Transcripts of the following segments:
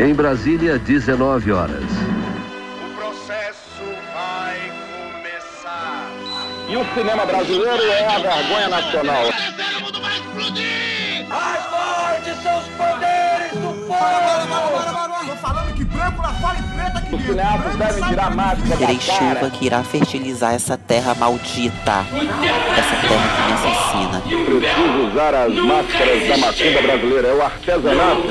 Em Brasília, 19 horas. O processo vai começar. E o cinema brasileiro é a vergonha nacional. Mais fortes são os poderes do povo! Tô falando Os cineastas devem tirar máscara Terei chuva que irá fertilizar essa terra maldita. Essa terra que me assassina. Preciso usar as máscaras da macumba brasileira. É o artesanato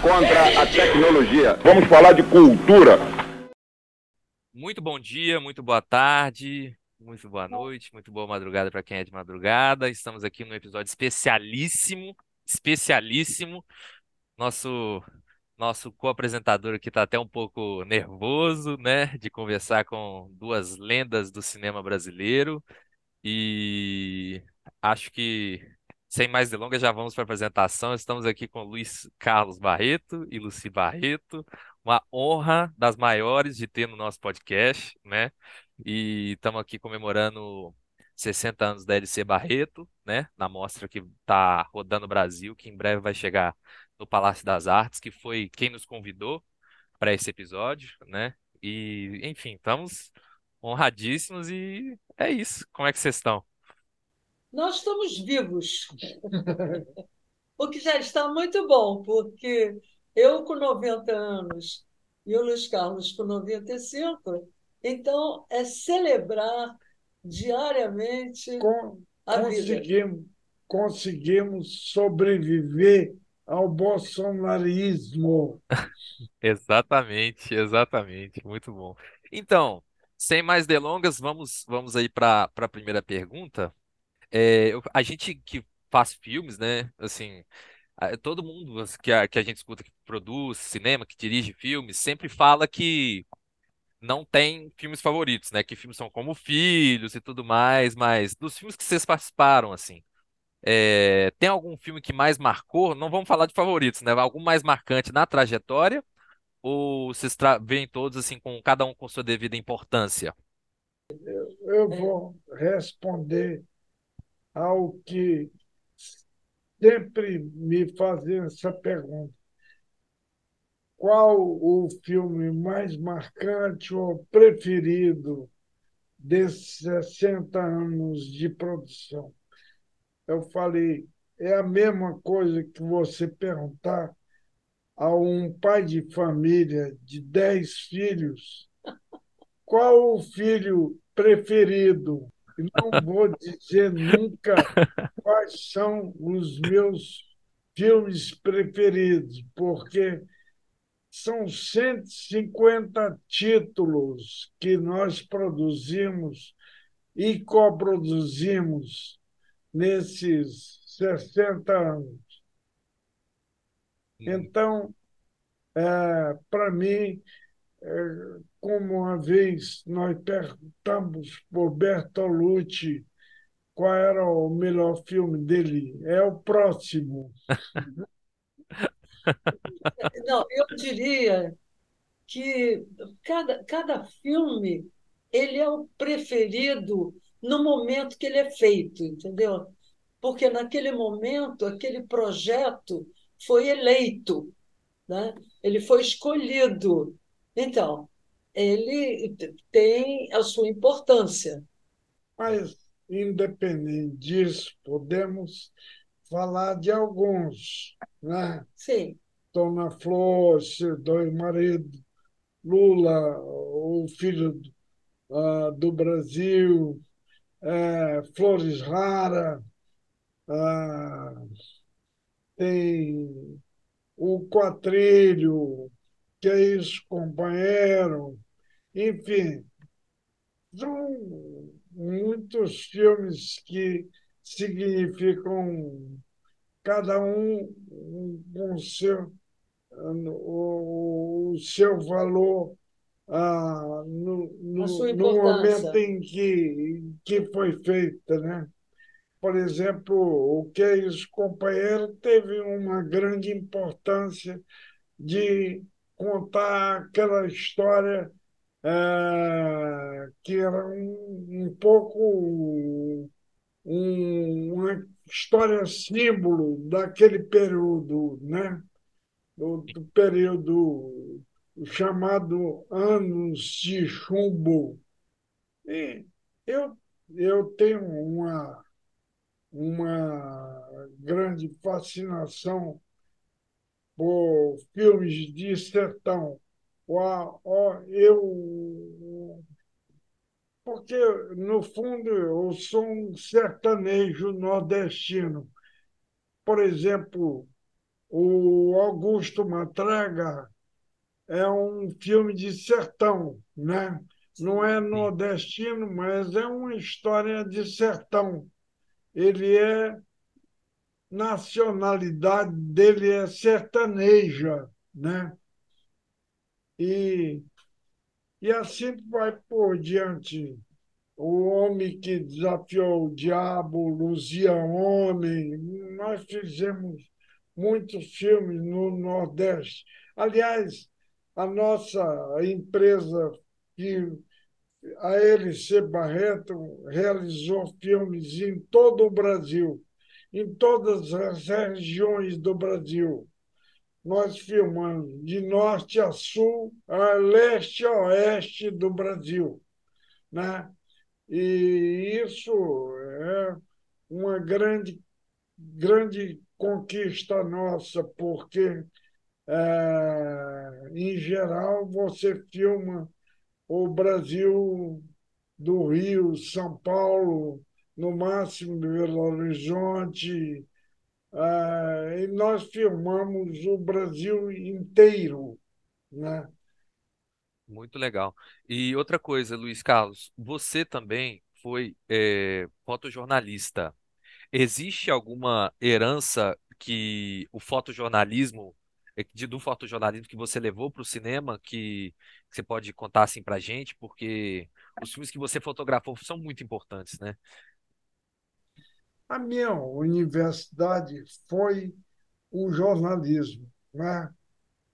contra a tecnologia. Vamos falar de cultura. Muito bom dia, muito boa tarde, muito boa noite, muito boa madrugada para quem é de madrugada. Estamos aqui num episódio especialíssimo, especialíssimo. Nosso nosso co-apresentador aqui está até um pouco nervoso, né, de conversar com duas lendas do cinema brasileiro. E acho que sem mais delongas já vamos para a apresentação. Estamos aqui com Luiz Carlos Barreto e Luci Barreto. Uma honra das maiores de ter no nosso podcast, né? E estamos aqui comemorando 60 anos da LC Barreto, né? Na mostra que está rodando o Brasil, que em breve vai chegar no Palácio das Artes, que foi quem nos convidou para esse episódio, né? E, enfim, estamos honradíssimos e é isso. Como é que vocês estão? Nós estamos vivos, o que já está muito bom, porque eu com 90 anos e o Luiz Carlos com 95, então é celebrar diariamente Con- a vida. conseguimos, conseguimos sobreviver ao bolsonarismo. Exatamente, exatamente. Muito bom. Então, sem mais delongas, vamos, vamos aí para a primeira pergunta. É, a gente que faz filmes, né? Assim, todo mundo assim, que a, que a gente escuta que produz cinema, que dirige filmes, sempre fala que não tem filmes favoritos, né? Que filmes são como Filhos e tudo mais, mas dos filmes que vocês participaram, assim, é, tem algum filme que mais marcou? Não vamos falar de favoritos, né? Algum mais marcante na trajetória? Ou vocês veem todos assim com cada um com sua devida importância? Eu vou responder ao que sempre me fazem essa pergunta. Qual o filme mais marcante ou preferido desses 60 anos de produção? Eu falei, é a mesma coisa que você perguntar a um pai de família de 10 filhos qual o filho preferido? Não vou dizer nunca quais são os meus filmes preferidos, porque são 150 títulos que nós produzimos e coproduzimos nesses 60 anos. Então, é, para mim, é, como uma vez nós perguntamos por Bertolucci qual era o melhor filme dele, é o próximo. Não, eu diria que cada, cada filme ele é o preferido no momento que ele é feito, entendeu? Porque naquele momento aquele projeto foi eleito, né? Ele foi escolhido. Então, ele tem a sua importância. Mas, independente disso, podemos falar de alguns, né? Sim, Dona Flor, Dois Maridos, Lula, o filho ah, do Brasil, eh, Flores Rara, ah, tem o Quatrilho, que é isso, companheiro, enfim, são muitos filmes que significam cada um com seu, o, o seu valor ah, no, no, no momento em que, que foi feita, né? Por exemplo, o Que Isso, Companheiro teve uma grande importância de contar aquela história eh, que era um, um pouco um- uma história símbolo daquele período, né? do, do período chamado Anos de Chumbo. E eu, eu tenho uma, uma grande fascinação por filmes de sertão. Eu, porque, no fundo, eu sou um sertanejo nordestino. Por exemplo, o Augusto Matraga é um filme de sertão, né? Não é nordestino, mas é uma história de sertão. Ele é nacionalidade dele é sertaneja, né? E, e assim vai por diante. O homem que desafiou o diabo, Luzia Homem, nós fizemos muitos filmes no Nordeste. Aliás, a nossa empresa, que a LC Barreto, realizou filmes em todo o Brasil em todas as regiões do Brasil. Nós filmamos de norte a sul, a leste a oeste do Brasil. Né? E isso é uma grande, grande conquista nossa, porque, é, em geral, você filma o Brasil do Rio, São Paulo, no máximo Belo Horizonte, uh, e nós filmamos o Brasil inteiro. Né? Muito legal. E outra coisa, Luiz Carlos, você também foi é, fotojornalista. Existe alguma herança que o fotojornalismo, é, de, do fotojornalismo que você levou para o cinema, que, que você pode contar assim para gente? Porque os filmes que você fotografou são muito importantes, né? A minha universidade foi o jornalismo, né?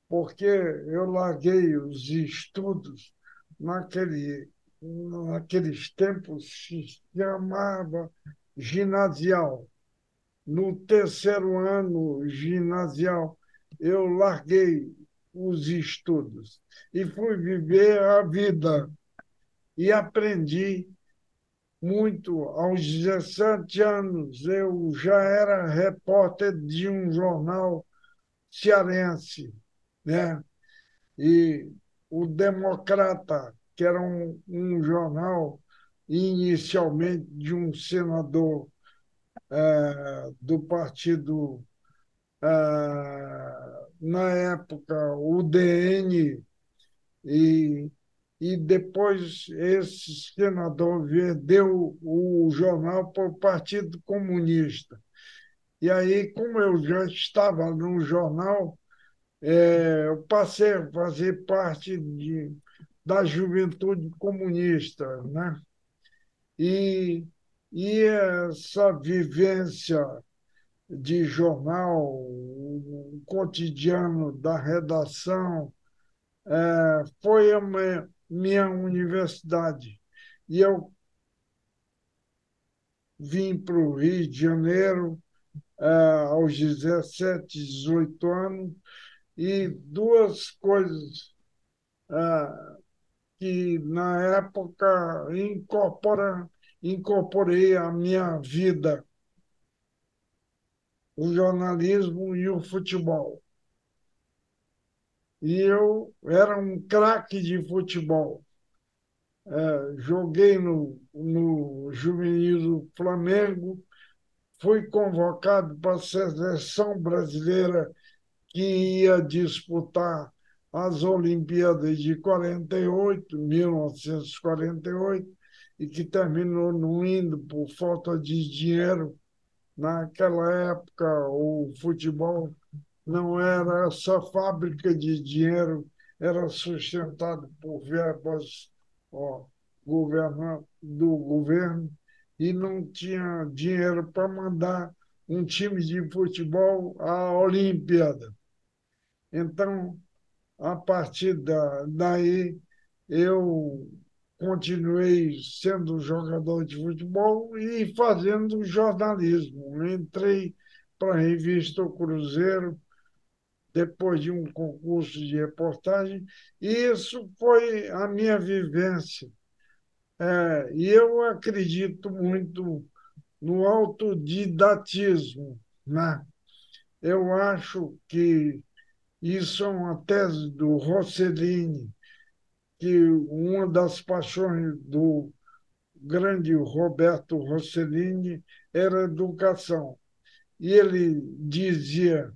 porque eu larguei os estudos naquele, naqueles tempos se chamava ginasial. No terceiro ano ginasial, eu larguei os estudos e fui viver a vida e aprendi muito. Aos 17 anos, eu já era repórter de um jornal cearense, né? E o Democrata, que era um, um jornal inicialmente de um senador é, do partido, é, na época, o DN, e e depois esse senador vendeu o jornal para o Partido Comunista. E aí, como eu já estava no jornal, é, eu passei a fazer parte de, da juventude comunista. Né? E, e essa vivência de jornal, o cotidiano da redação, é, foi uma, minha universidade. E eu vim para o Rio de Janeiro uh, aos 17, 18 anos, e duas coisas uh, que, na época, incorpora, incorporei à minha vida: o jornalismo e o futebol e eu era um craque de futebol. É, joguei no, no juvenil do Flamengo, fui convocado para a seleção brasileira que ia disputar as Olimpíadas de 48, 1948, e que terminou não indo por falta de dinheiro. Naquela época, o futebol não era essa fábrica de dinheiro, era sustentado por verbas ó, do governo e não tinha dinheiro para mandar um time de futebol à Olimpíada. Então, a partir da, daí, eu continuei sendo jogador de futebol e fazendo jornalismo. Entrei para a revista O Cruzeiro, depois de um concurso de reportagem, e isso foi a minha vivência. É, e eu acredito muito no autodidatismo. Né? Eu acho que isso é uma tese do Rossellini, que uma das paixões do grande Roberto Rossellini era educação. E ele dizia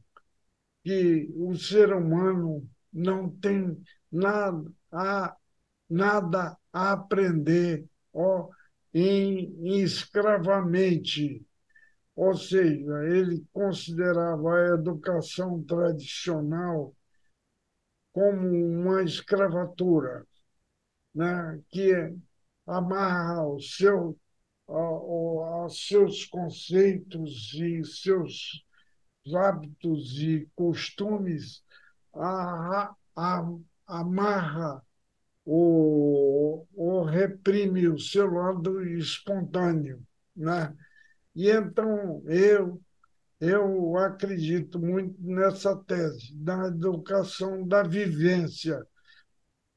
que o ser humano não tem nada a, nada a aprender ó, em, em escravamente. Ou seja, ele considerava a educação tradicional como uma escravatura, né? que amarra o seu, seus conceitos e seus hábitos e costumes, a, a, amarra ou, ou reprime o seu lado espontâneo. Né? E então eu, eu acredito muito nessa tese, da educação da vivência.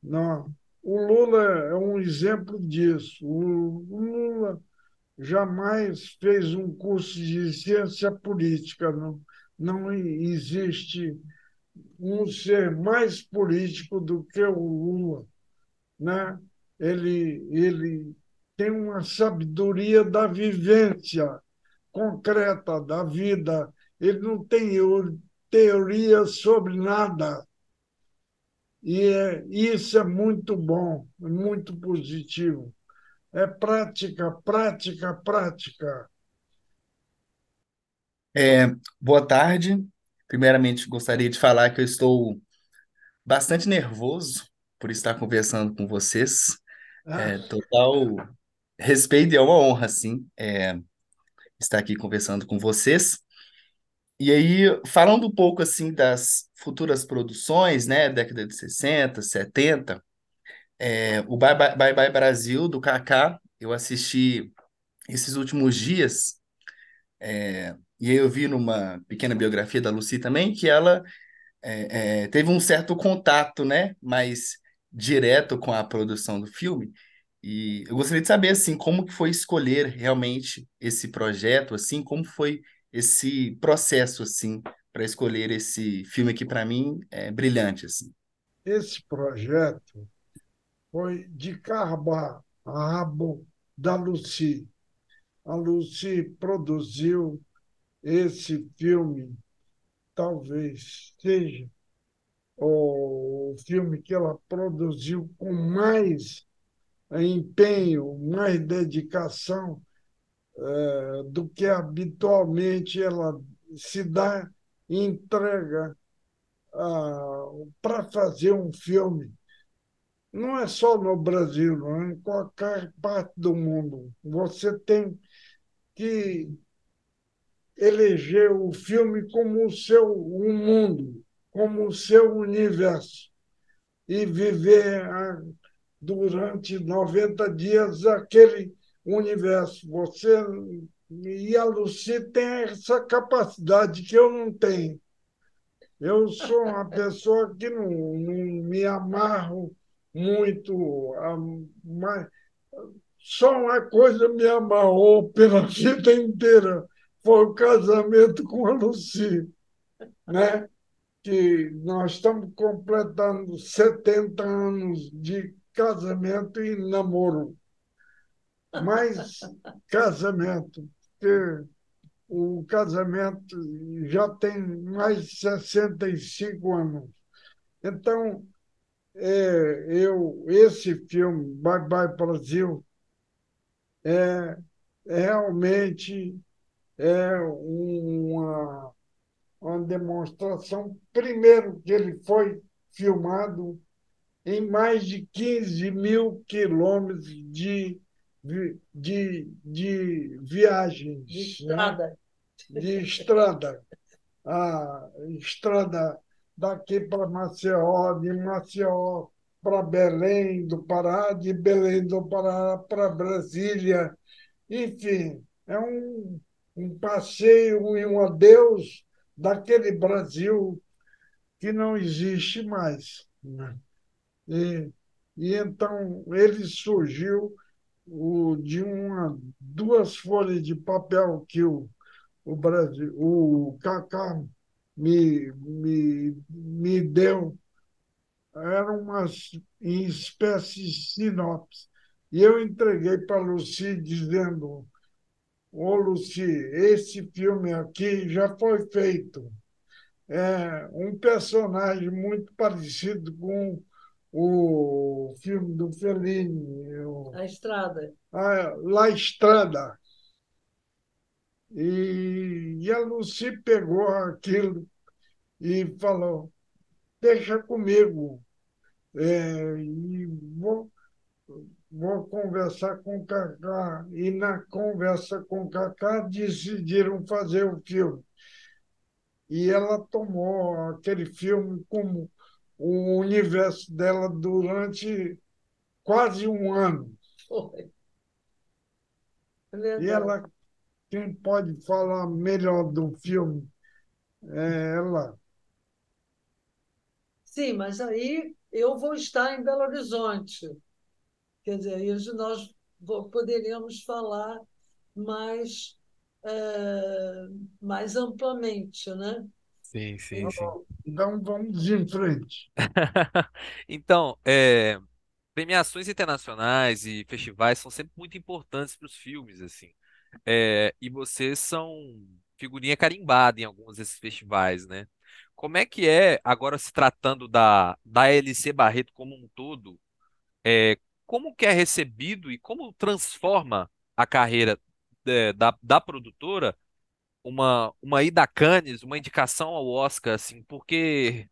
Não, o Lula é um exemplo disso. O Lula jamais fez um curso de ciência política. Não, não existe um ser mais político do que o Lula. Né? Ele, ele tem uma sabedoria da vivência concreta da vida. Ele não tem teoria sobre nada. E é, isso é muito bom, muito positivo. É prática, prática, prática. É, boa tarde. Primeiramente, gostaria de falar que eu estou bastante nervoso por estar conversando com vocês. É, Ah, total respeito e é uma honra, sim, é, estar aqui conversando com vocês. E aí, falando um pouco assim das futuras produções, né, década de 60, 70, é, o Bye Bye, Bye Brasil, do Kaká, eu assisti esses últimos dias, é, e aí eu vi numa pequena biografia da Lucy também, que ela é, é, teve um certo contato, né, mais direto com a produção do filme, e eu gostaria de saber, assim, como que foi escolher realmente esse projeto, assim, como foi esse processo, assim, para escolher esse filme que, para mim, é brilhante, assim. esse projeto foi de cabo a rabo da Lucy. A Lucy produziu esse filme, talvez seja o filme que ela produziu com mais empenho, mais dedicação eh, do que habitualmente ela se dá entrega para fazer um filme. Não é só no Brasil, não, é em qualquer parte do mundo. Você tem que eleger o filme como o seu um mundo, como o seu universo, e viver a- durante 90 dias aquele universo. Você e a Lucy tem essa capacidade que eu não tenho. Eu sou uma pessoa que não, não me amarro muito, mas só uma coisa me amarrou pela vida inteira, foi o casamento com a Lucy, né? Que nós estamos completando 70 anos de casamento e namoro. Mas casamento, porque o casamento já tem mais de 65 anos. Então, é, eu, esse filme, Bye Bye Brasil, é realmente é uma, uma demonstração, primeiro, que ele foi filmado em mais de 15 mil quilômetros de, de, de viagens, de né? estrada. de estrada. A estrada daqui para Maceió, de Maceió para Belém do Pará, de Belém do Pará para Brasília. Enfim, é um, um passeio e um adeus daquele Brasil que não existe mais. Né? E, e então ele surgiu o, de uma, duas folhas de papel que o, o Brasil, o Cacá me, me, me deu, eram umas em sinopse. E eu entreguei para Luci dizendo, ô Luci, esse filme aqui já foi feito. É um personagem muito parecido com o filme do Fellini. O... A Estrada. A La Estrada. E, e a Lucy pegou aquilo e falou: Deixa comigo, é, e vou, vou conversar com o Cacá. E na conversa com o Cacá decidiram fazer o filme. E ela tomou aquele filme como o universo dela durante quase um ano. Foi. É e ela, quem pode falar melhor do filme é ela. Sim, mas aí eu vou estar em Belo Horizonte. Quer dizer, aí nós poderíamos falar mais, é, mais amplamente, né? Sim, sim, sim. Então vamos em frente. Então, é, premiações internacionais e festivais são sempre muito importantes para os filmes, assim. É, e vocês são figurinha carimbada em alguns desses festivais, né? Como é que é, agora se tratando da, da LC Barreto como um todo, é, como que é recebido e como transforma a carreira é, da, da produtora uma, uma ida Cannes, uma indicação ao Oscar, assim, porque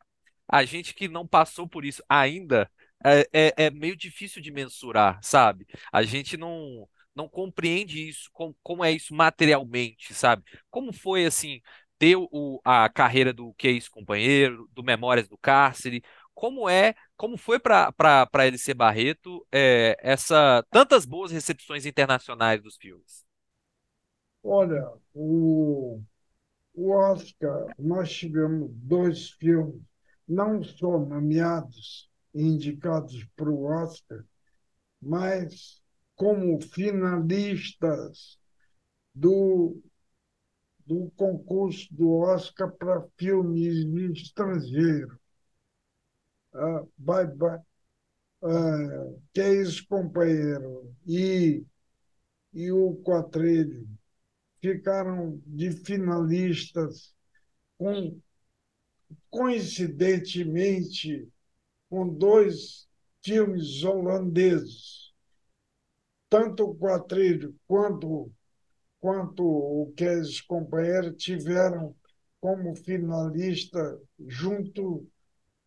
a gente que não passou por isso ainda é, é, é meio difícil de mensurar, sabe? A gente não não compreende isso, como, como é isso materialmente, sabe? Como foi, assim, ter o, a carreira do Que Companheiro, do Memórias do Cárcere, como é, como foi para LC Barreto é, essa tantas boas recepções internacionais dos filmes? Olha, o, o Oscar, nós tivemos dois filmes, não só nomeados e indicados para o Oscar, mas como finalistas do, do concurso do Oscar para filmes estrangeiros. Ah, bye, bye. Ah, que é isso, companheiro? E, e o Quatrilho ficaram de finalistas com, coincidentemente com dois filmes holandeses. Tanto o Quatrilho quanto, quanto o Kes Companheiro tiveram como finalista junto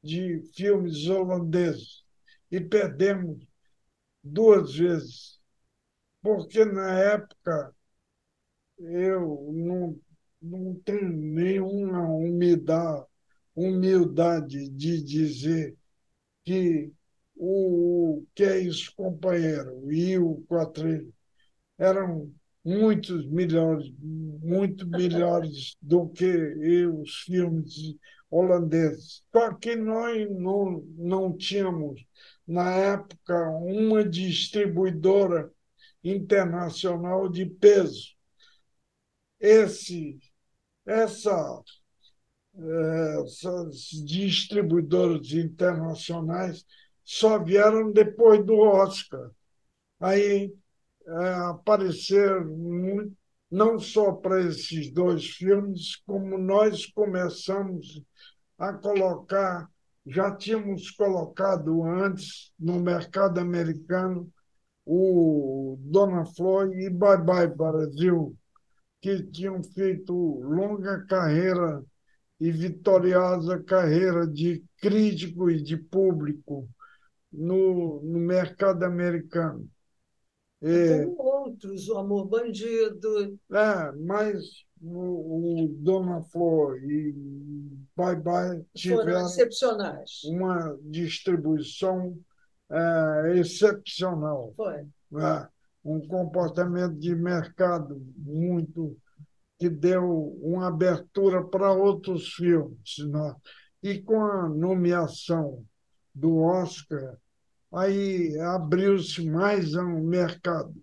de filmes holandeses e perdemos duas vezes, porque na época eu não, não tenho nenhuma humildade, humildade de dizer que o que é isso, companheiro, e o quatrilho eram muitos melhores, muito melhores do que os filmes holandeses. Só que nós não, não tínhamos, na época, uma distribuidora internacional de peso esse, essa, essas distribuidoras internacionais só vieram depois do Oscar. Aí é, apareceram não só para esses dois filmes, como nós começamos a colocar, já tínhamos colocado antes no mercado americano o Dona Flor e Bye Bye Brasil, que tinham feito longa carreira e vitoriosa carreira de crítico e de público no, no mercado americano. É, Como outros, o Amor Bandido. É, mas o, o Dona Flor e Bye Bye tiveram excepcionais. uma distribuição é, excepcional. Foi. É um comportamento de mercado muito que deu uma abertura para outros filmes. Né? E com a nomeação do Oscar, aí abriu-se mais um mercado.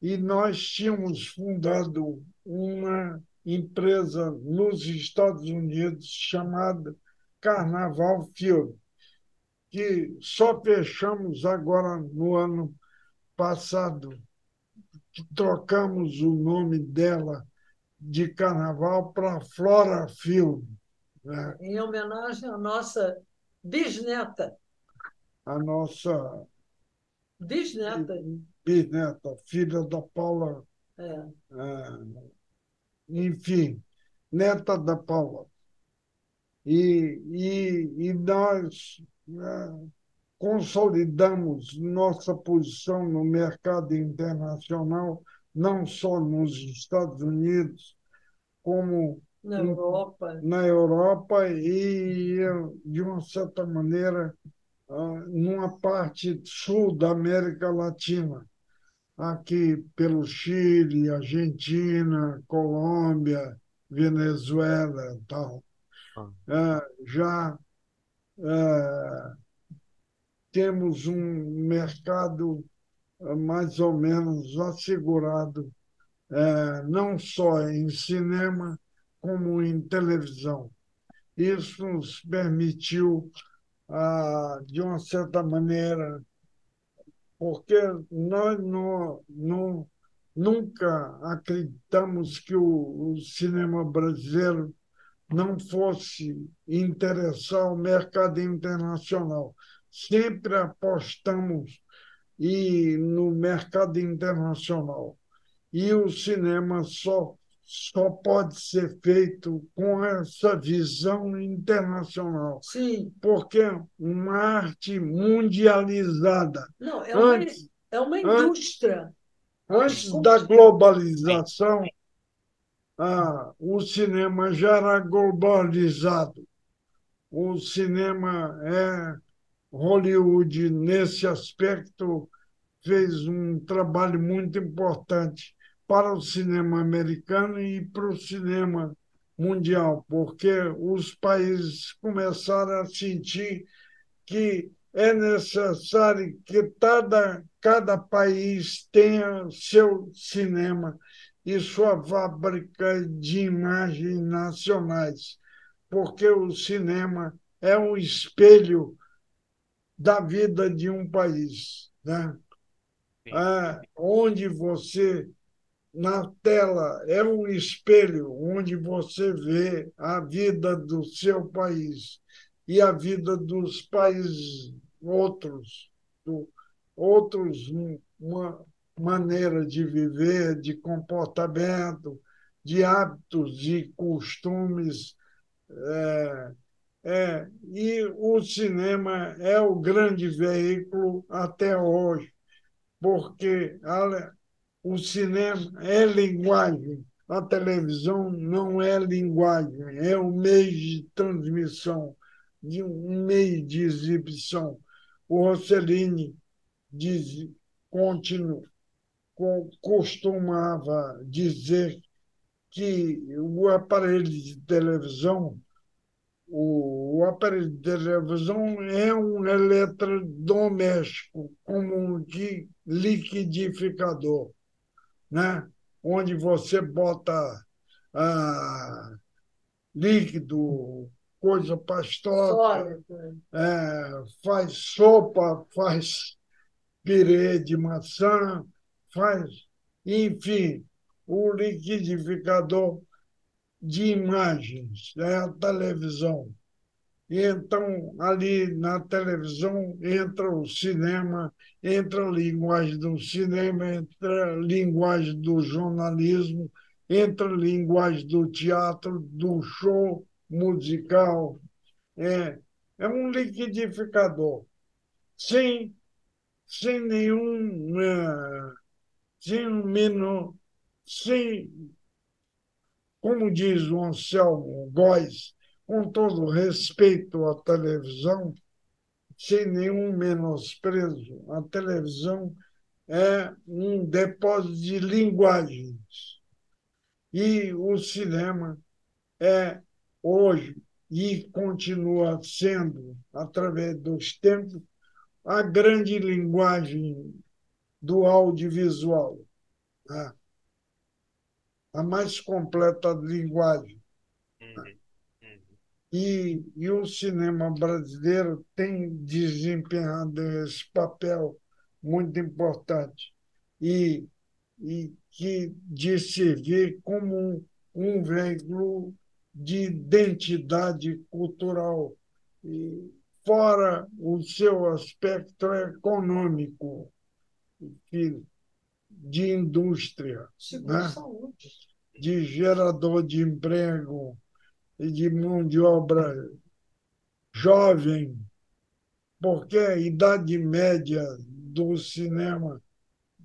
E nós tínhamos fundado uma empresa nos Estados Unidos chamada Carnaval Film, que só fechamos agora no ano passado, que trocamos o nome dela de Carnaval para Flora Film. Né? Em homenagem à nossa bisneta. A nossa bisneta. Bisneta, filha da Paula. É. É, enfim, neta da Paula. E, e, e nós é, consolidamos nossa posição no mercado internacional, não só nos Estados Unidos, como na Europa, na Europa e, de uma certa maneira, ah, numa parte sul da América Latina, aqui pelo Chile, Argentina, Colômbia, Venezuela e tal. Ah. já é, temos um mercado mais ou menos assegurado, é, não só em cinema, como em televisão. Isso nos permitiu, ah, de uma certa maneira, porque nós não, não, nunca acreditamos que o, o cinema brasileiro não fosse interessar o mercado internacional. Sempre apostamos e no mercado internacional. E o cinema só só pode ser feito com essa visão internacional. Sim. Porque é uma arte mundializada. Não, é uma, antes, é uma indústria. Antes, antes da globalização, ah, o cinema já era globalizado. O cinema é Hollywood, nesse aspecto, fez um trabalho muito importante para o cinema americano e para o cinema mundial, porque os países começaram a sentir que é necessário que cada, cada país tenha seu cinema e sua fábrica de imagens nacionais, porque o cinema é um espelho da vida de um país, né? É, onde você na tela é um espelho onde você vê a vida do seu país e a vida dos países outros, do, outros uma maneira de viver, de comportamento, de hábitos, de costumes. É, é, e o cinema é o grande veículo até hoje, porque o cinema é linguagem, a televisão não é linguagem, é um meio de transmissão, de um meio de exibição. O Rossellini diz, continua, costumava dizer que o aparelho de televisão o aparelho de televisão é um eletrodoméstico, como um liquidificador né? onde você bota ah, líquido, coisa pastosa, é, faz sopa, faz pirê de maçã, faz, enfim, o liquidificador de imagens, é a televisão. Então, ali na televisão, entra o cinema, entra a linguagem do cinema, entra a linguagem do jornalismo, entra a linguagem do teatro, do show musical. É, é um liquidificador. Sem, sem nenhum. É, sem menor, sem, como diz o Anselmo Góes, com todo respeito à televisão, sem nenhum menosprezo, a televisão é um depósito de linguagens. E o cinema é, hoje, e continua sendo, através dos tempos, a grande linguagem do audiovisual, né? A mais completa linguagem. Uhum. E, e o cinema brasileiro tem desempenhado esse papel muito importante e, e que de servir como um, um veículo de identidade cultural, e fora o seu aspecto econômico, de indústria, né? de gerador de emprego e de mão de obra jovem, porque a idade média do cinema,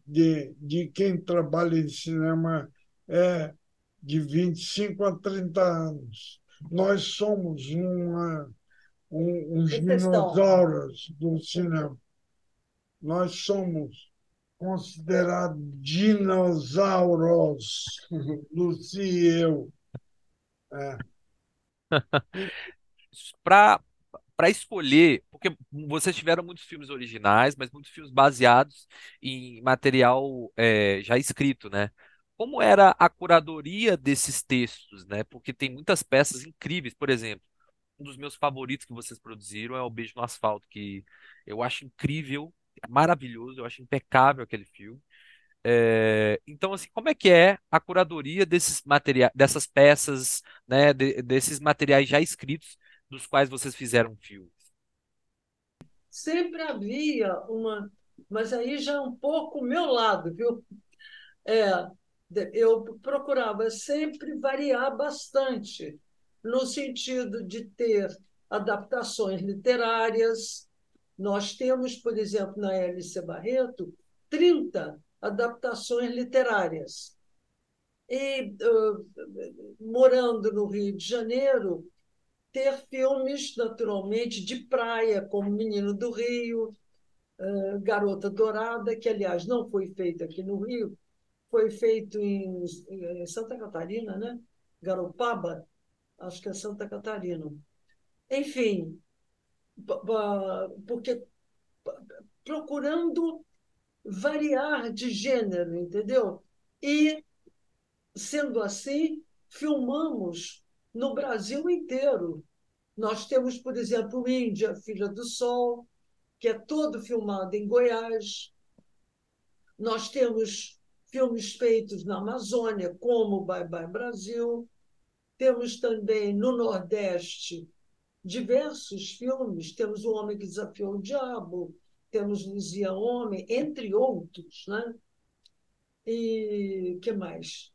de, de quem trabalha em cinema, é de 25 a 30 anos. Nós somos uma, um, uns dinossauros do cinema. Nós somos considerados dinossauros, Luci e eu. É. Para para escolher, porque vocês tiveram muitos filmes originais, mas muitos filmes baseados em material é, já escrito, né? Como era a curadoria desses textos, né? Porque tem muitas peças incríveis, por exemplo, um dos meus favoritos que vocês produziram é O Beijo no Asfalto, que eu acho incrível, maravilhoso, eu acho impecável aquele filme. É, então, assim, como é que é a curadoria desses materiais, dessas peças, né, de, desses materiais já escritos, dos quais vocês fizeram filmes? Sempre havia uma, mas aí já é um pouco o meu lado, viu? É, eu procurava sempre variar bastante, no sentido de ter adaptações literárias. Nós temos, por exemplo, na Hélice Barreto, 30 adaptações literárias. E, uh, morando no Rio de Janeiro, ter filmes, naturalmente, de praia, como Menino do Rio, uh, Garota Dourada, que, aliás, não foi feito aqui no Rio, foi feito em, em Santa Catarina, né? Garopaba, acho que é Santa Catarina. Enfim, porque procurando variar de gênero, entendeu? E, sendo assim, filmamos no Brasil inteiro. Nós temos, por exemplo, Índia, Filha do Sol, que é todo filmado em Goiás. Nós temos filmes feitos na Amazônia, como Bye Bye Brasil. Temos também no Nordeste diversos filmes. Temos O Homem que Desafiou o Diabo, temos Luzia Homem, entre outros. Né? E que mais?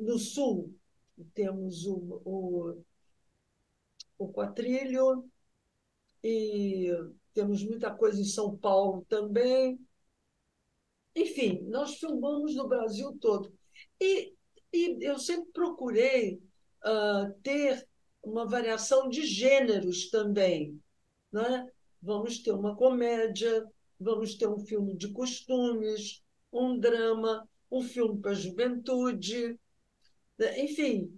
No Sul, temos o, o, o Quatrilho, e temos muita coisa em São Paulo também. Enfim, nós filmamos no Brasil todo. E, e eu sempre procurei uh, ter uma variação de gêneros também. Né? vamos ter uma comédia, vamos ter um filme de costumes, um drama, um filme para a juventude. Enfim,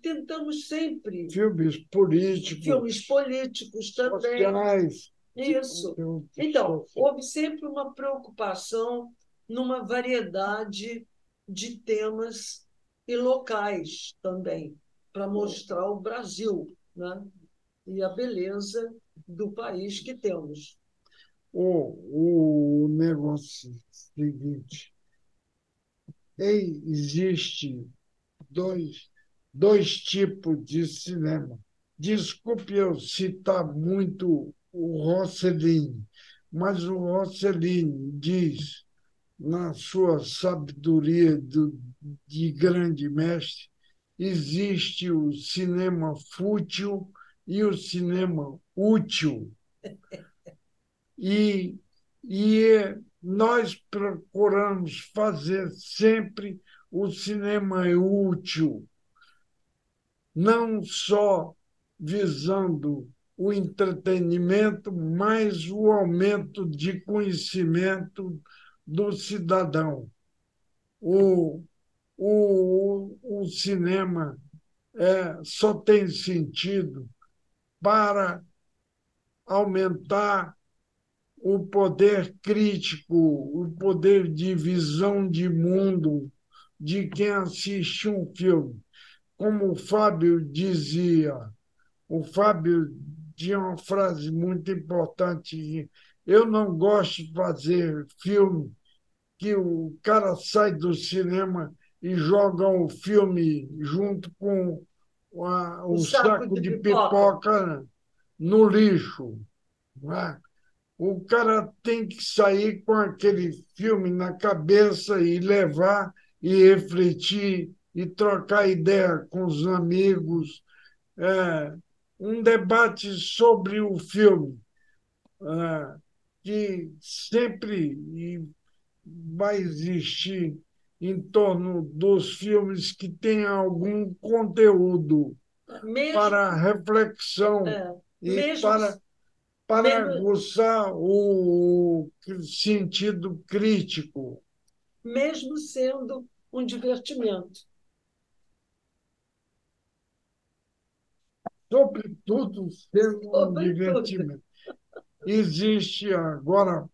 tentamos sempre. Filmes políticos. Filmes políticos também. Sociais. Isso. Então, houve sempre uma preocupação numa variedade de temas e locais também, para mostrar o Brasil né? e a beleza do país que temos. O, o negócio seguinte: existe dois, dois tipos de cinema. Desculpe eu citar muito o Rossellini, mas o Rossellini diz, na sua sabedoria do, de grande mestre, existe o cinema fútil e o cinema útil. E, e nós procuramos fazer sempre o cinema útil, não só visando o entretenimento, mas o aumento de conhecimento do cidadão. O, o, o cinema é, só tem sentido para aumentar o poder crítico, o poder de visão de mundo de quem assiste um filme. Como o Fábio dizia, o Fábio tinha uma frase muito importante: eu não gosto de fazer filme que o cara sai do cinema e joga o filme junto com o saco, saco, de, de pipoca. pipoca no lixo. Né? O cara tem que sair com aquele filme na cabeça e levar e refletir e trocar ideia com os amigos. É, um debate sobre o filme, é, que sempre vai existir em torno dos filmes que têm algum conteúdo mesmo, para reflexão é, e mesmo, para, para mesmo, aguçar o sentido crítico. Mesmo sendo um divertimento. Sobretudo sendo um divertimento. Existe agora,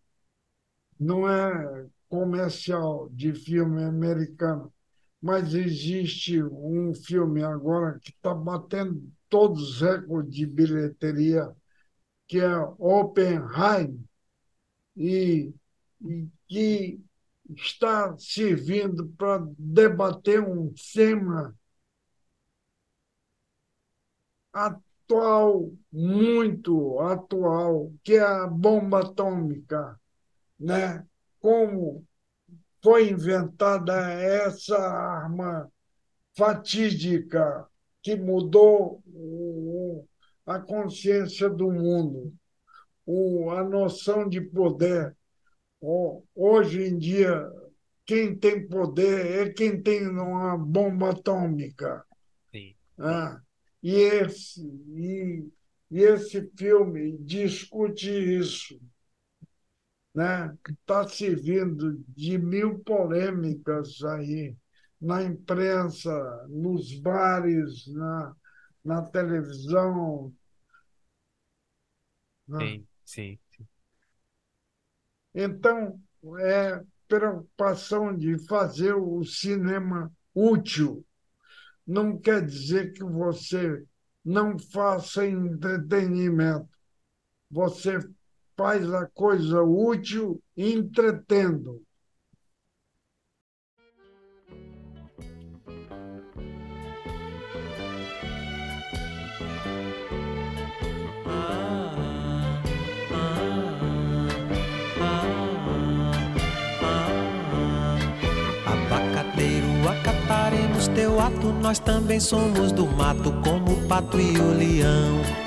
não é comercial de filme americano, mas existe um filme agora que está batendo todos os recordes de bilheteria, que é Oppenheim, e, e que está servindo para debater um tema atual, muito atual, que é a bomba atômica, né? Como foi inventada essa arma fatídica que mudou a consciência do mundo, a noção de poder. Hoje em dia, quem tem poder é quem tem uma bomba atômica. Sim. Ah, e, esse, e, e esse filme discute isso né? Está servindo de mil polêmicas aí na imprensa, nos bares, na, na televisão. Né? Sim, sim, sim. Então, é preocupação de fazer o cinema útil. Não quer dizer que você não faça entretenimento. Você faz a coisa útil entretendo. Acataremos teu ato, nós também somos do mato, como o pato e o leão.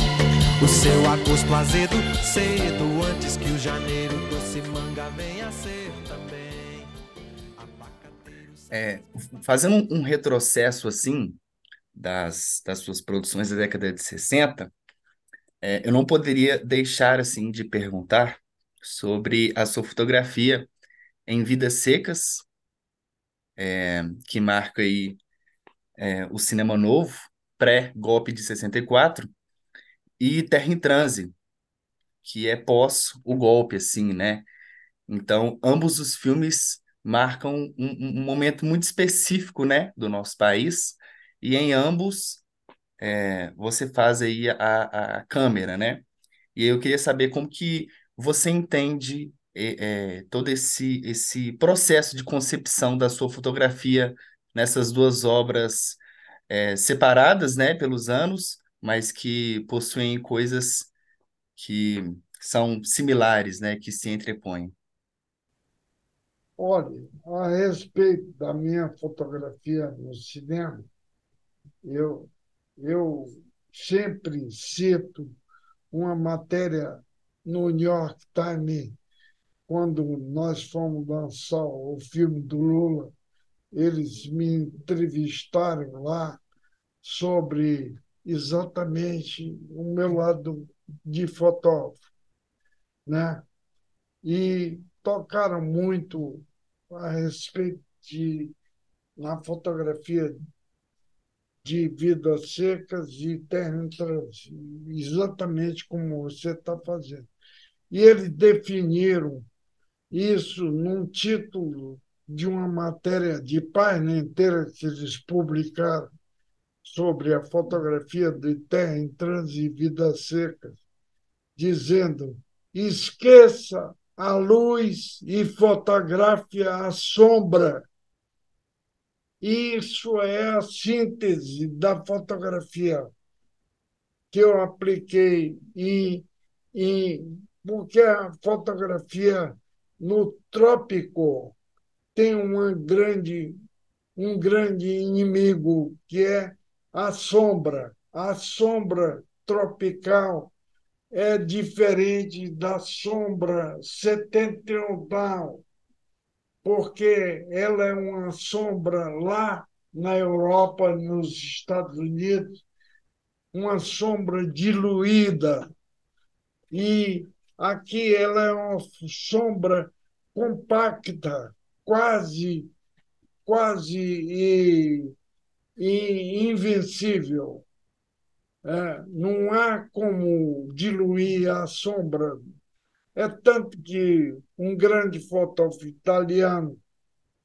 o seu agosto azedo cedo antes que o janeiro doce manga venha ser também. É, fazendo um retrocesso assim das, das suas produções da década de 60, é, eu não poderia deixar assim de perguntar sobre a sua fotografia em Vidas Secas, é, que marca aí é, o cinema novo, pré-golpe de 64, e Terra em Transe, que é pós o golpe, assim, né? Então, ambos os filmes marcam um, um momento muito específico, né, do nosso país, e em ambos é, você faz aí a, a câmera, né? E eu queria saber como que você entende é, é, todo esse, esse processo de concepção da sua fotografia nessas duas obras é, separadas, né, pelos anos, mas que possuem coisas que são similares, né, que se entrepõem. Olha, a respeito da minha fotografia no cinema, eu, eu sempre cito uma matéria no New York Times, quando nós fomos lançar o filme do Lula, eles me entrevistaram lá sobre exatamente o meu lado de fotógrafo, né? E tocaram muito a respeito de na fotografia de vidas secas e terra exatamente como você está fazendo. E eles definiram isso num título de uma matéria de página inteira que eles publicaram sobre a fotografia de terra em trânsito e vidas secas, dizendo: esqueça a luz e fotografe a sombra. Isso é a síntese da fotografia que eu apliquei em, em porque a fotografia no trópico tem uma grande, um grande inimigo, que é a sombra. A sombra tropical é diferente da sombra setentrional, porque ela é uma sombra lá na Europa, nos Estados Unidos, uma sombra diluída. E aqui ela é uma sombra compacta, quase, quase e, invencível. É, não há como diluir a sombra. É tanto que um grande fotógrafo italiano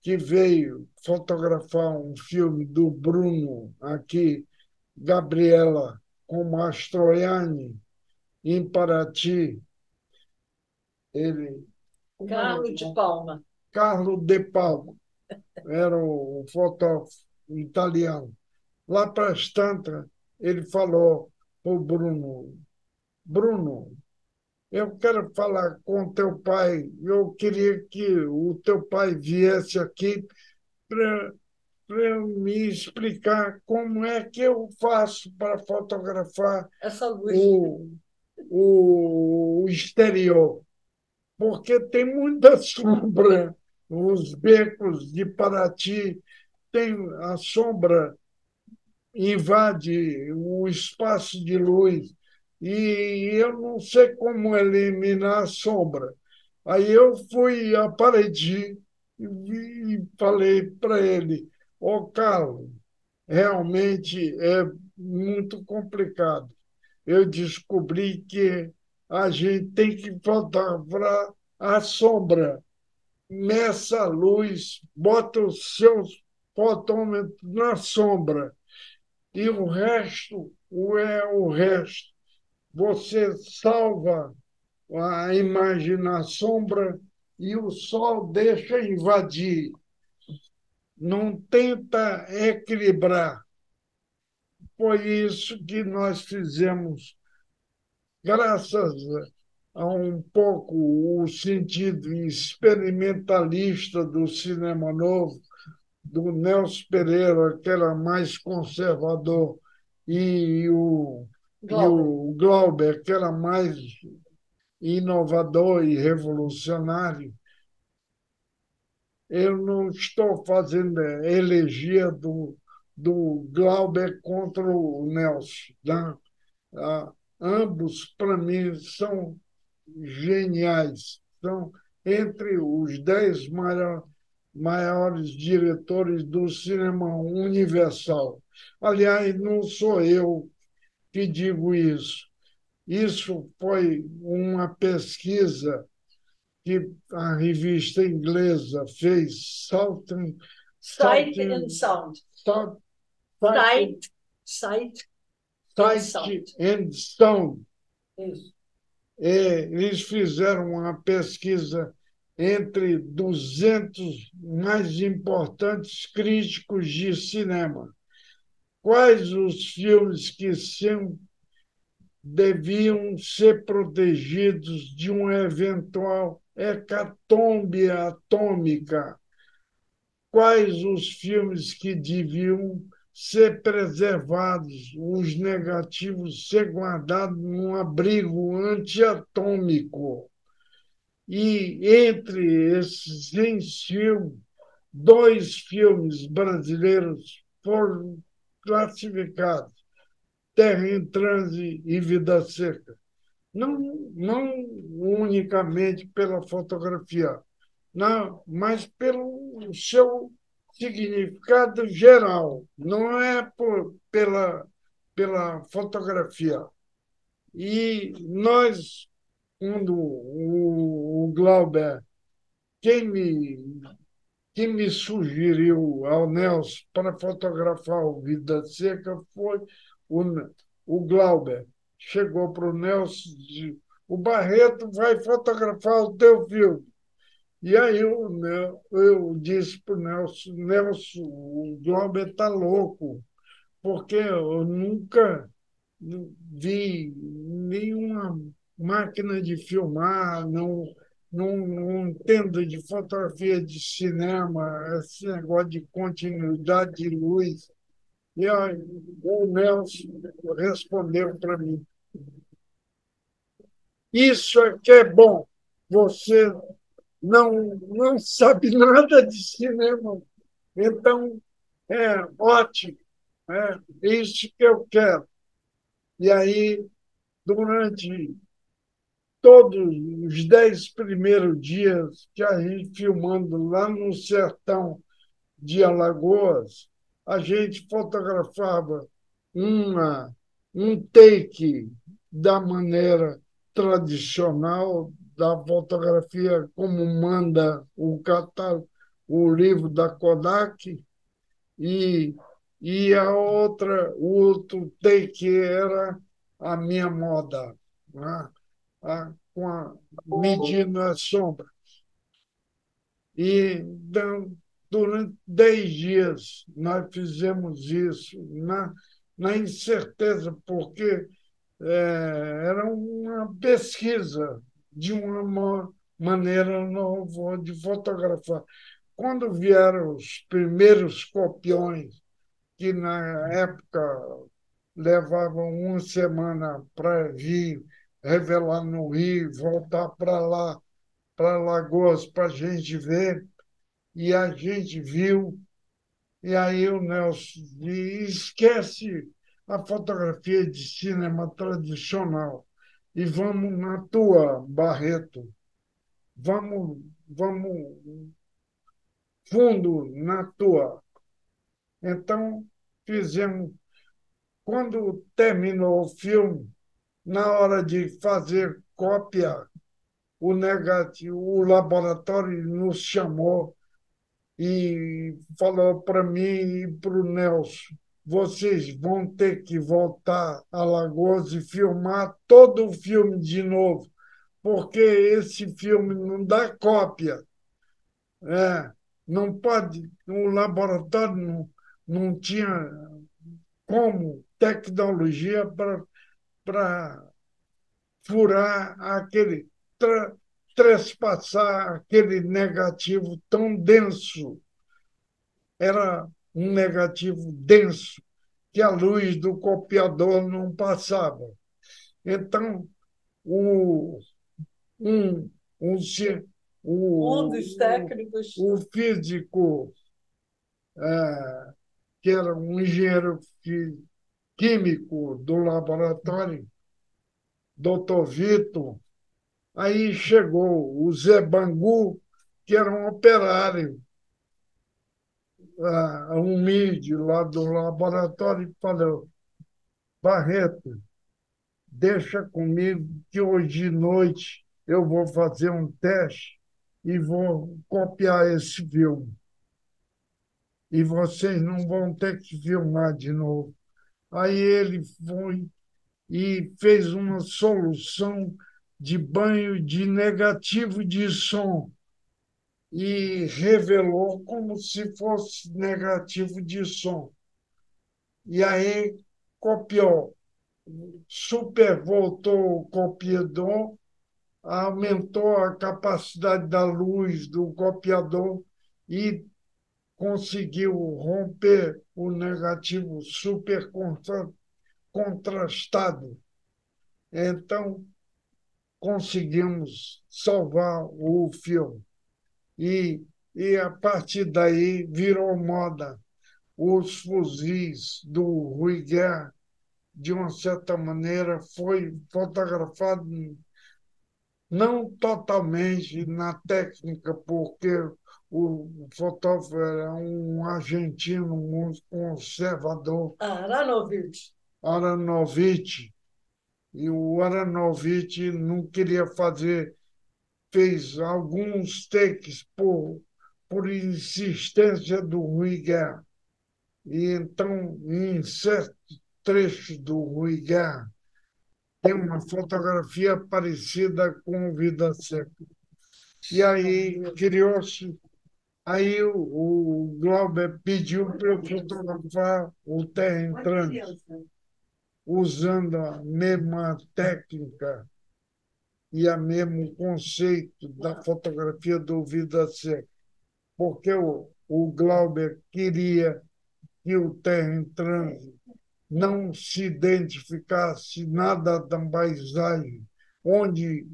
que veio fotografar um filme do Bruno aqui, Gabriela com Mastroianni, em Paraty, ele Carlo de Palma. Carlo De Palma, era o fotógrafo italiano. Lá para as tantas, ele falou para o Bruno: Bruno, eu quero falar com teu pai. Eu queria que o teu pai viesse aqui para me explicar como é que eu faço para fotografar o, o, o exterior porque tem muita sombra. Os becos de Paraty tem a sombra invade o espaço de luz e eu não sei como eliminar a sombra. Aí eu fui a Paraty e falei para ele: "Ô oh, Carlos, realmente é muito complicado. Eu descobri que a gente tem que fotografar a sombra. Meça a luz, bota os seus fotômetros na sombra. E o resto é o resto. Você salva a imagem na sombra e o sol deixa invadir. Não tenta equilibrar. Foi isso que nós fizemos graças a um pouco o sentido experimentalista do cinema novo, do Nelson Pereira, que era mais conservador, e o Glauber, e o Glauber que era mais inovador e revolucionário. Eu não estou fazendo elegia do, do Glauber contra o Nelson. Né? Ah, ambos, para mim, são geniais. São entre os dez maior, maiores diretores do cinema universal. Aliás, não sou eu que digo isso. Isso foi uma pesquisa que a revista inglesa fez, Southern, Sight and Sound. Sight, Sight, Sight Sight and Sound. Isso. É, eles fizeram uma pesquisa entre 200 mais importantes críticos de cinema. Quais os filmes que deviam ser protegidos de uma eventual hecatombe atômica? Quais os filmes que deviam ser preservados, os negativos ser guardados num abrigo antiatômico. E entre esses 100 filmes, dois filmes brasileiros foram classificados, Terra em Transe e Vida Seca. Não, não unicamente pela fotografia, não, mas pelo seu significado geral, não é por, pela, pela fotografia. E nós, quando o, o Glauber, quem me, quem me sugeriu ao Nelson para fotografar o Vida Seca foi o, o Glauber. Chegou para o Nelson e disse, o Barreto vai fotografar o teu filme. E aí eu, eu disse para o Nelson, Nelson, o Glauber está louco, porque eu nunca vi nenhuma máquina de filmar, não, não, não entendo de fotografia de cinema, esse negócio de continuidade de luz. E aí, o Nelson respondeu para mim: Isso é que é bom, você não, não sabe nada de cinema. Então, é ótimo. É isso que eu quero. E aí, durante todos os dez primeiros dias que a gente filmando lá no sertão de Alagoas, a gente fotografava uma, um take da maneira tradicional da fotografia como manda o catálogo, o livro da Kodak, e, e a outra, o outro take era a minha moda, né? A, com a, medindo a sombra. E durante dez dias nós fizemos isso, na, na incerteza, porque é, era uma pesquisa de uma maneira nova de fotografar. Quando vieram os primeiros copiões, que na época levavam uma semana para vir revelar no Rio, voltar para lá, para Lagoas, para a gente ver, e a gente viu, e aí o Nelson esquece a fotografia de cinema tradicional e vamos na tua, Barreto. Vamos, vamos fundo na tua. Então, fizemos. Quando terminou o filme, na hora de fazer cópia, o negativo, o laboratório nos chamou e falou para mim e para o Nelson: vocês vão ter que voltar a Lagoas e filmar todo o filme de novo, porque esse filme não dá cópia. É, não pode, o laboratório não, não tinha como tecnologia para furar aquele, tra, trespassar aquele negativo tão denso. Era um negativo denso que a luz do copiador não passava. Então, o, um, um, o, um dos técnicos. O físico, é, que era um engenheiro químico do laboratório, doutor Vitor, aí chegou o Zé Bangu, que era um operário um MID lá do laboratório e falou: Barreto, deixa comigo que hoje de noite eu vou fazer um teste e vou copiar esse filme. E vocês não vão ter que filmar de novo. Aí ele foi e fez uma solução de banho de negativo de som e revelou como se fosse negativo de som. E aí copiou, supervoltou o copiador, aumentou a capacidade da luz do copiador e conseguiu romper o negativo super contrastado. Então, conseguimos salvar o filme. E, e a partir daí virou moda. Os fuzis do Rui Guerra, de uma certa maneira, foi fotografado não totalmente na técnica, porque o fotógrafo era um argentino muito conservador. Aranovich. Aranovich. E o Aranovich não queria fazer, fez alguns takes por, por insistência do Rui Guerra. E então, em certos trechos do Rui Guerra, tem uma fotografia parecida com Vida Seca. E aí criou-se. Aí o, o Glauber pediu para eu fotografar o Terra Entrante, usando a mesma técnica e o mesmo conceito da fotografia do Vida Seca. Porque o, o Glauber queria que o Terra Entrante não se identificasse nada da paisagem, onde,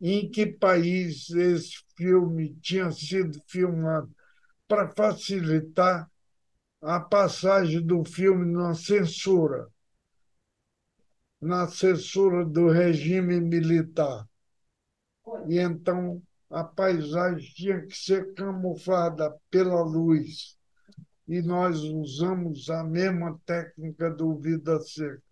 em que país esse filme tinha sido filmado, para facilitar a passagem do filme na censura, na censura do regime militar. E então a paisagem tinha que ser camuflada pela luz e nós usamos a mesma técnica do vida seca.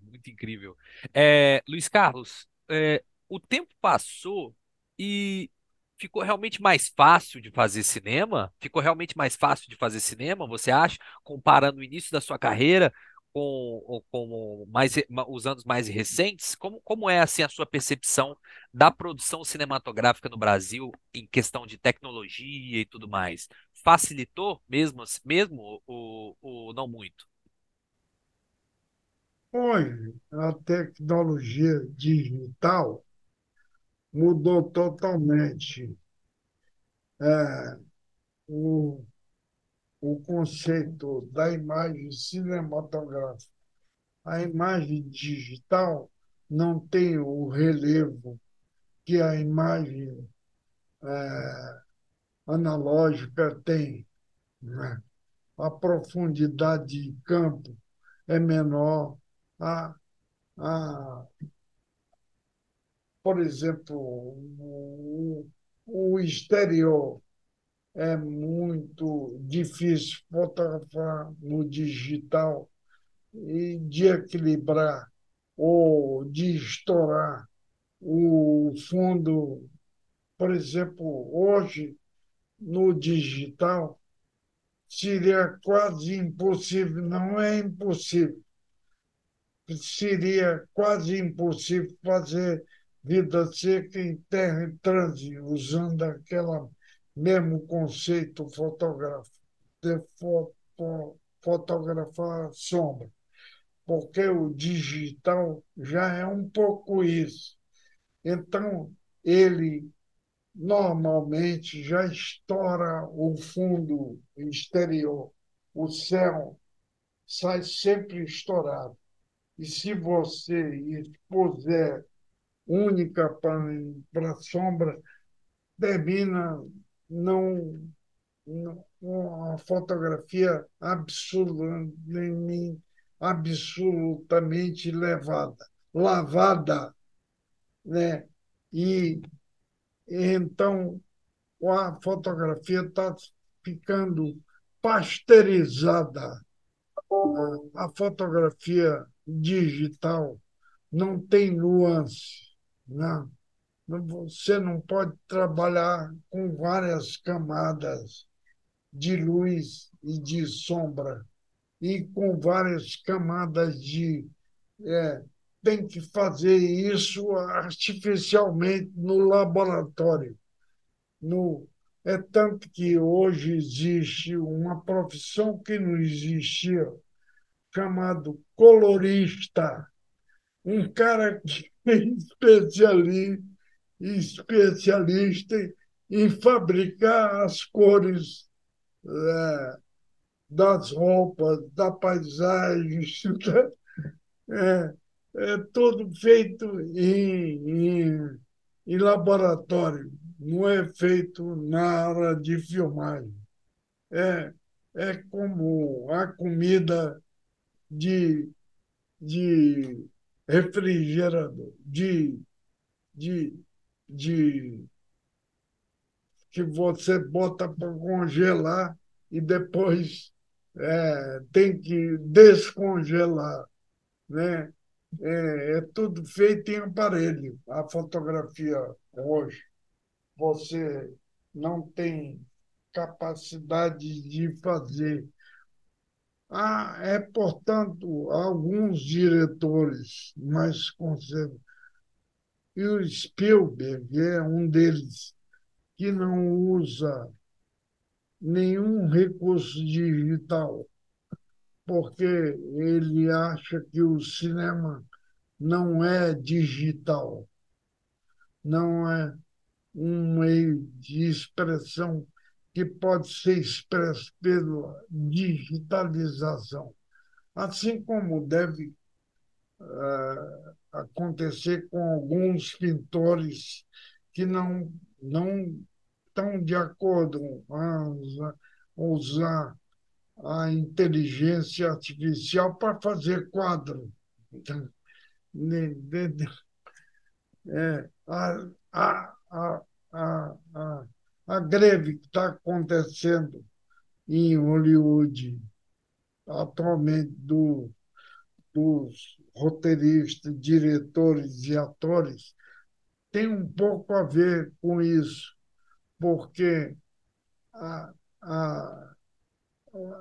Muito incrível. É, Luiz Carlos, é, o tempo passou e ficou realmente mais fácil de fazer cinema? Ficou realmente mais fácil de fazer cinema, você acha? Comparando o início da sua carreira com, com mais, os anos mais recentes? Como, como é assim a sua percepção da produção cinematográfica no Brasil em questão de tecnologia e tudo mais? Facilitou mesmo, mesmo ou, ou não muito? Hoje, a tecnologia digital mudou totalmente é, o o conceito da imagem cinematográfica. A imagem digital não tem o relevo que a imagem é, analógica tem. Né? A profundidade de campo é menor. A, a, por exemplo, o, o exterior é muito difícil fotografar no digital e de equilibrar ou de estourar o fundo. Por exemplo, hoje, no digital, seria quase impossível, não é impossível, seria quase impossível fazer vida seca em terra em trânsito, usando aquela mesmo conceito fotográfico, de foto, fotografar sombra, porque o digital já é um pouco isso. Então, ele normalmente já estoura o fundo exterior, o céu sai sempre estourado. E se você expuser única para a sombra, termina não, não uma fotografia absolutamente, absolutamente levada, lavada, né? E então a fotografia está ficando pasteurizada. A fotografia digital não tem nuance, não. Você não pode trabalhar com várias camadas de luz e de sombra e com várias camadas de. É, tem que fazer isso artificialmente no laboratório. No, é tanto que hoje existe uma profissão que não existia, chamado colorista. Um cara que é especialista em fabricar as cores é, das roupas, da paisagem, é, é tudo feito em, em, em laboratório, não é feito na hora de filmagem. É, é como a comida de, de refrigerador, de, de, de que você bota para congelar e depois é, tem que descongelar. Né? É, é tudo feito em aparelho. A fotografia hoje, você não tem capacidade de fazer. Ah, é, portanto, alguns diretores mais conservadores, e o Spielberg é um deles, que não usa nenhum recurso digital, porque ele acha que o cinema não é digital, não é um meio de expressão que pode ser expresso pela digitalização, assim como deve uh, acontecer com alguns pintores que não, não estão de acordo com usar a inteligência artificial para fazer quadro. Então, é, a, a, a, a, a greve que está acontecendo em Hollywood atualmente do, dos roteiristas, diretores e atores tem um pouco a ver com isso porque a, a,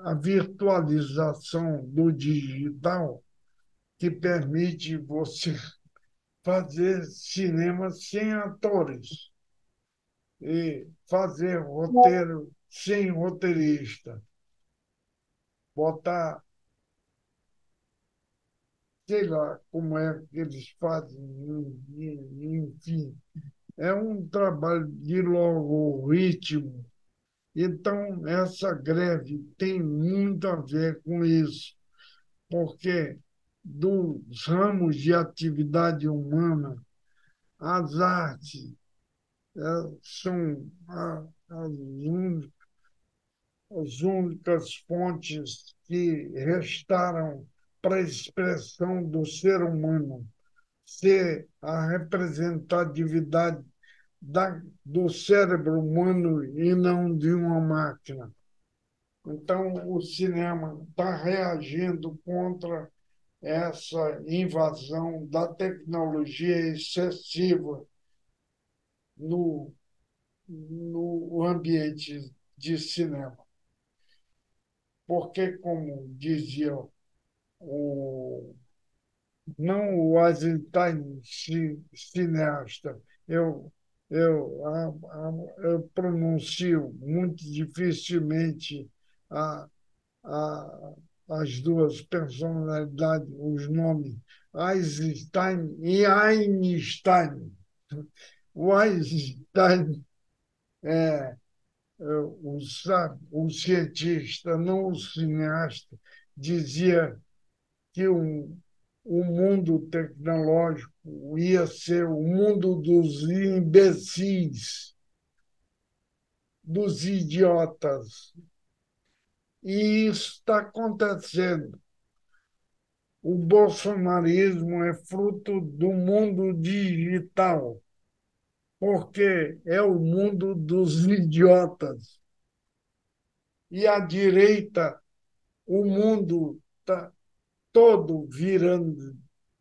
a virtualização do digital que permite você fazer cinema sem atores e fazer roteiro sem roteirista. Botar, sei lá como é que eles fazem, enfim, é um trabalho de longo ritmo. Então, essa greve tem muito a ver com isso, porque dos ramos de atividade humana, as artes são as únicas, as únicas fontes que restaram para a expressão do ser humano ser a representatividade da, do cérebro humano e não de uma máquina. Então, o cinema está reagindo contra essa invasão da tecnologia excessiva no, no ambiente de cinema. Porque, como dizia o não o Eisenstein cineasta, eu eu, eu pronuncio muito dificilmente a, a, as duas personalidades, os nomes Einstein e Einstein. O Einstein é, é o, o cientista, não o cineasta, dizia que um, o mundo tecnológico ia ser o mundo dos imbecis, dos idiotas. E isso está acontecendo. O bolsonarismo é fruto do mundo digital, porque é o mundo dos idiotas. E a direita, o mundo está todo virando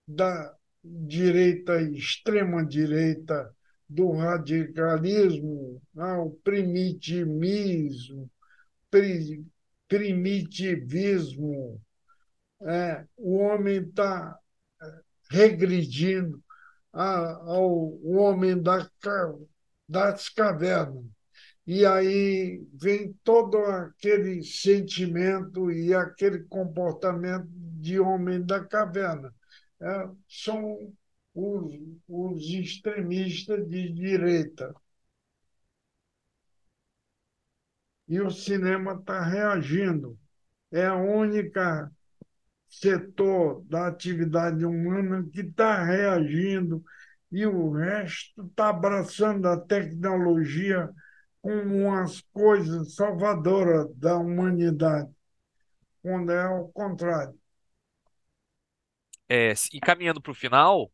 da direita, extrema-direita, do radicalismo ao primitivismo, primitivismo. É, o homem está é, regredindo ao homem da, das cavernas. E aí vem todo aquele sentimento e aquele comportamento de homem da caverna. É, são os, os extremistas de direita. e o cinema está reagindo. É a única setor da atividade humana que está reagindo e o resto está abraçando a tecnologia como umas coisas salvadoras da humanidade, quando é o contrário. É, e caminhando para o final,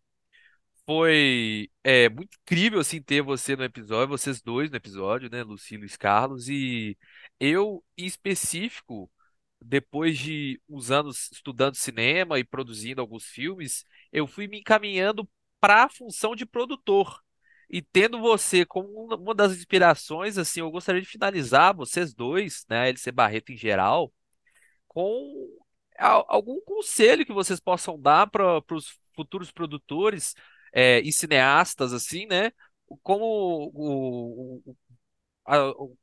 foi é, muito incrível assim ter você no episódio, vocês dois no episódio, né, Lucilo e Carlos, e eu em específico, depois de uns anos estudando cinema e produzindo alguns filmes, eu fui me encaminhando para a função de produtor. E tendo você como uma das inspirações, assim, eu gostaria de finalizar vocês dois, né, LC Barreto em geral, com algum conselho que vocês possam dar para os futuros produtores é, e cineastas, assim, né? Como o, o, a, o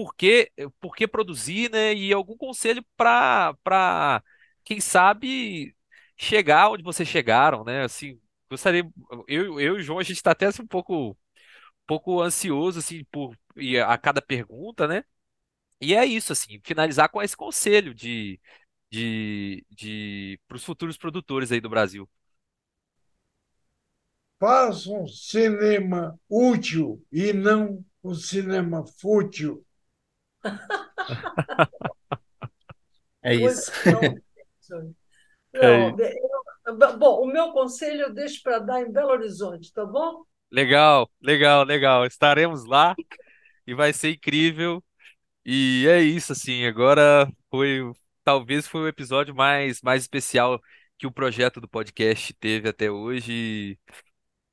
por que, por que produzir, né? E algum conselho para, quem sabe, chegar onde vocês chegaram, né? Assim, gostaria, eu, eu e o João, a gente está até assim, um pouco, um pouco ansioso, assim, por a cada pergunta, né? E é isso, assim, finalizar com esse conselho de, de, de para os futuros produtores aí do Brasil. Faça um cinema útil e não um cinema fútil. É isso. Não, eu, bom, o meu conselho eu deixo para dar em Belo Horizonte, tá bom? Legal, legal, legal. Estaremos lá e vai ser incrível. E é isso, assim. Agora foi, talvez foi o episódio mais, mais especial que o projeto do podcast teve até hoje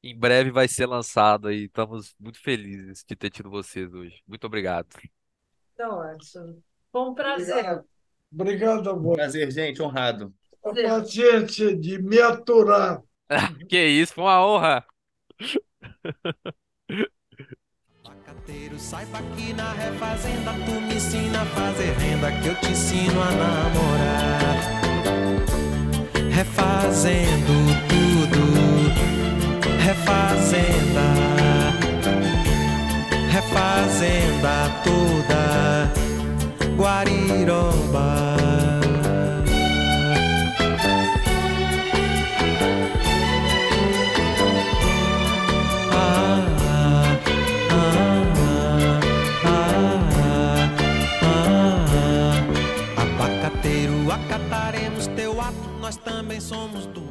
em breve vai ser lançado aí. Estamos muito felizes de ter tido vocês hoje. Muito obrigado. Então, Edson, foi um prazer. Obrigado, amor. Prazer, gente, honrado. A paciência de me aturar. que isso, foi uma honra. Pacateiro, saiba que na refazenda tu me ensina a fazer renda que eu te ensino a namorar. Refazendo tudo refazenda, refazenda toda, Guariroba. Ah, ah, ah, acataremos teu ato, nós também somos do